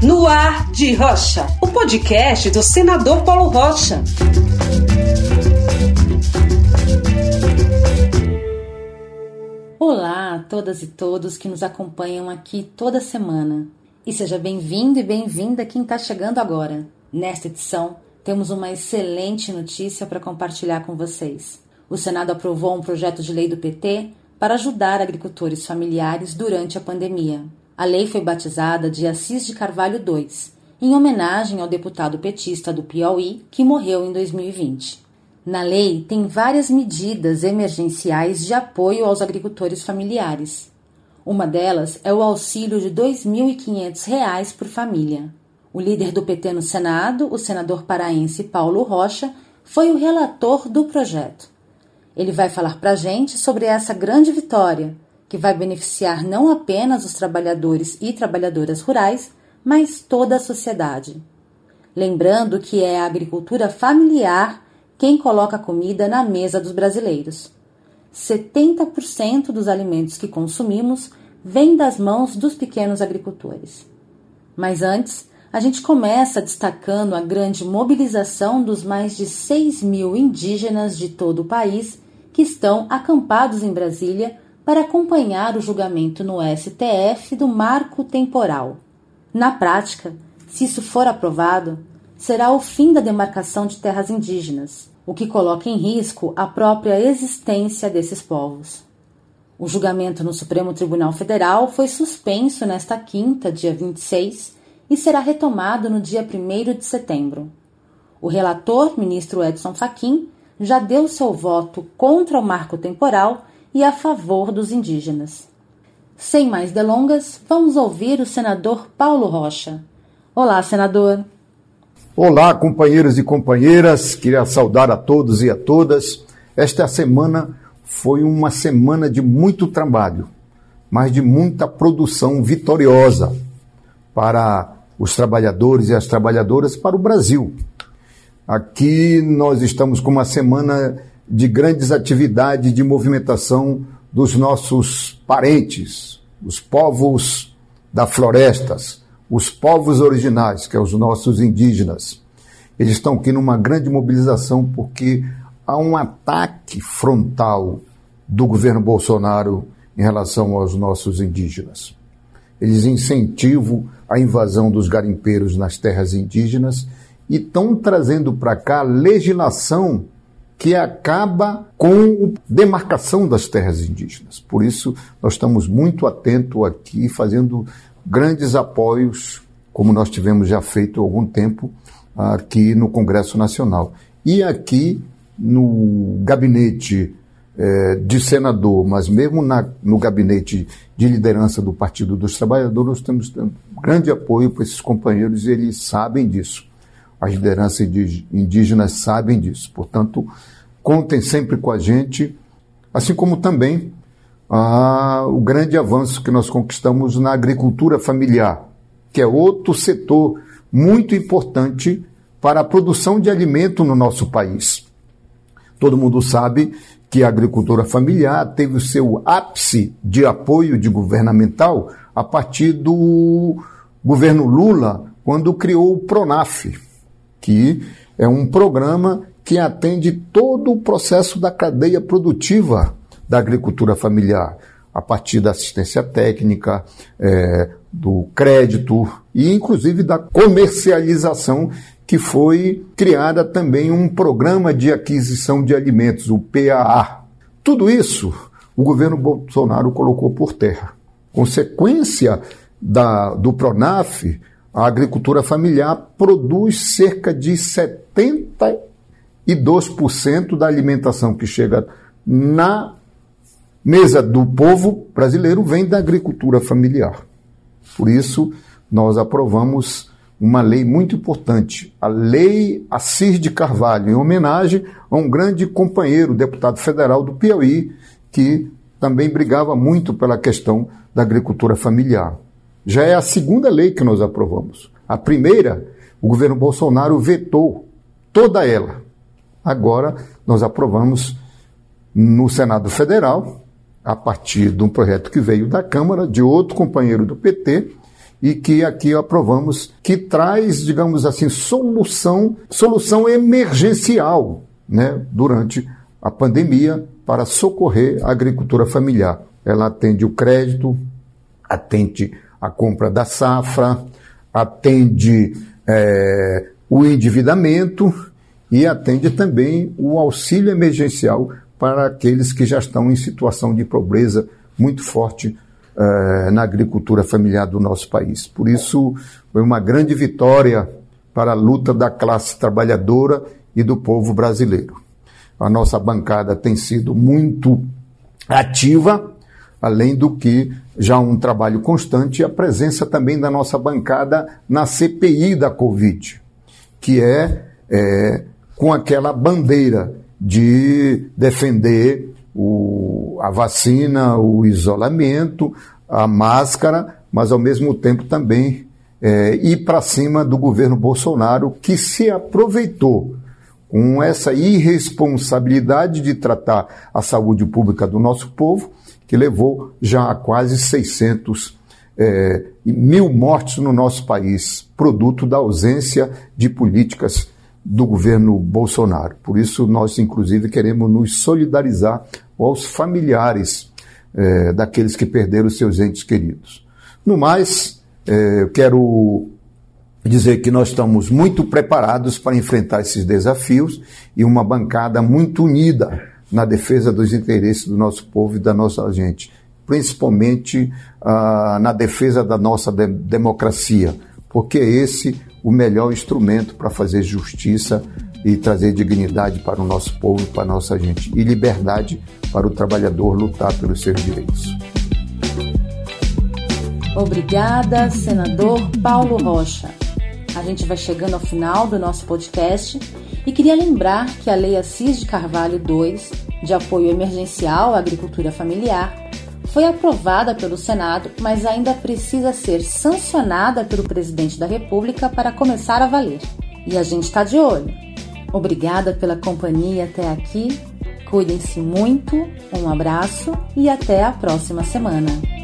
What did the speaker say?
No Ar de Rocha, o podcast do senador Paulo Rocha. Olá a todas e todos que nos acompanham aqui toda semana. E seja bem-vindo e bem-vinda quem está chegando agora. Nesta edição, temos uma excelente notícia para compartilhar com vocês. O Senado aprovou um projeto de lei do PT para ajudar agricultores familiares durante a pandemia. A lei foi batizada de Assis de Carvalho II, em homenagem ao deputado petista do Piauí que morreu em 2020. Na lei tem várias medidas emergenciais de apoio aos agricultores familiares. Uma delas é o auxílio de R$ 2.500 por família. O líder do PT no Senado, o senador paraense Paulo Rocha, foi o relator do projeto. Ele vai falar para a gente sobre essa grande vitória, que vai beneficiar não apenas os trabalhadores e trabalhadoras rurais, mas toda a sociedade. Lembrando que é a agricultura familiar quem coloca comida na mesa dos brasileiros. 70% dos alimentos que consumimos vêm das mãos dos pequenos agricultores. Mas antes, a gente começa destacando a grande mobilização dos mais de 6 mil indígenas de todo o país que estão acampados em Brasília para acompanhar o julgamento no STF do marco temporal. Na prática, se isso for aprovado, será o fim da demarcação de terras indígenas, o que coloca em risco a própria existência desses povos. O julgamento no Supremo Tribunal Federal foi suspenso nesta quinta, dia 26, e será retomado no dia 1 de setembro. O relator, ministro Edson Fachin, já deu seu voto contra o marco temporal e a favor dos indígenas. Sem mais delongas, vamos ouvir o senador Paulo Rocha. Olá, senador. Olá, companheiros e companheiras. Queria saudar a todos e a todas. Esta semana foi uma semana de muito trabalho, mas de muita produção vitoriosa para os trabalhadores e as trabalhadoras, para o Brasil. Aqui nós estamos com uma semana de grandes atividades de movimentação dos nossos parentes, os povos das florestas, os povos originais, que são é os nossos indígenas. Eles estão aqui numa grande mobilização porque há um ataque frontal do governo Bolsonaro em relação aos nossos indígenas. Eles incentivam a invasão dos garimpeiros nas terras indígenas e estão trazendo para cá legislação que acaba com a demarcação das terras indígenas. Por isso, nós estamos muito atentos aqui, fazendo grandes apoios, como nós tivemos já feito há algum tempo aqui no Congresso Nacional. E aqui no gabinete é, de senador, mas mesmo na, no gabinete de liderança do Partido dos Trabalhadores, nós temos grande apoio para esses companheiros e eles sabem disso. As lideranças indígenas sabem disso. Portanto, contem sempre com a gente, assim como também ah, o grande avanço que nós conquistamos na agricultura familiar, que é outro setor muito importante para a produção de alimento no nosso país. Todo mundo sabe que a agricultura familiar teve o seu ápice de apoio de governamental a partir do governo Lula, quando criou o PRONAF, que é um programa que atende todo o processo da cadeia produtiva da agricultura familiar, a partir da assistência técnica, é, do crédito e, inclusive, da comercialização, que foi criada também um programa de aquisição de alimentos, o PAA. Tudo isso o governo Bolsonaro colocou por terra. Consequência da, do PRONAF, a agricultura familiar produz cerca de 72% da alimentação que chega na mesa do povo brasileiro vem da agricultura familiar. Por isso, nós aprovamos uma lei muito importante, a Lei Assis de Carvalho, em homenagem a um grande companheiro, deputado federal do Piauí, que também brigava muito pela questão da agricultura familiar. Já é a segunda lei que nós aprovamos. A primeira, o governo Bolsonaro vetou toda ela. Agora, nós aprovamos no Senado Federal, a partir de um projeto que veio da Câmara, de outro companheiro do PT, e que aqui aprovamos, que traz, digamos assim, solução, solução emergencial né, durante a pandemia para socorrer a agricultura familiar. Ela atende o crédito, atende a compra da safra, atende é, o endividamento e atende também o auxílio emergencial para aqueles que já estão em situação de pobreza muito forte uh, na agricultura familiar do nosso país. Por isso, foi uma grande vitória para a luta da classe trabalhadora e do povo brasileiro. A nossa bancada tem sido muito ativa, além do que já um trabalho constante a presença também da nossa bancada na CPI da Covid, que é, é com aquela bandeira de defender o, a vacina, o isolamento, a máscara, mas ao mesmo tempo também é, ir para cima do governo Bolsonaro, que se aproveitou com essa irresponsabilidade de tratar a saúde pública do nosso povo, que levou já a quase 600 é, mil mortes no nosso país, produto da ausência de políticas do governo Bolsonaro. Por isso, nós, inclusive, queremos nos solidarizar aos familiares é, daqueles que perderam seus entes queridos. No mais, é, quero dizer que nós estamos muito preparados para enfrentar esses desafios e uma bancada muito unida na defesa dos interesses do nosso povo e da nossa gente, principalmente ah, na defesa da nossa de democracia, porque é esse o melhor instrumento para fazer justiça e trazer dignidade para o nosso povo para a nossa gente, e liberdade para o trabalhador lutar pelos seus direitos. Obrigada, senador Paulo Rocha. A gente vai chegando ao final do nosso podcast e queria lembrar que a Lei Assis de Carvalho II, de apoio emergencial à agricultura familiar, foi aprovada pelo Senado, mas ainda precisa ser sancionada pelo presidente da República para começar a valer. E a gente está de olho. Obrigada pela companhia até aqui. Cuidem-se muito, um abraço e até a próxima semana.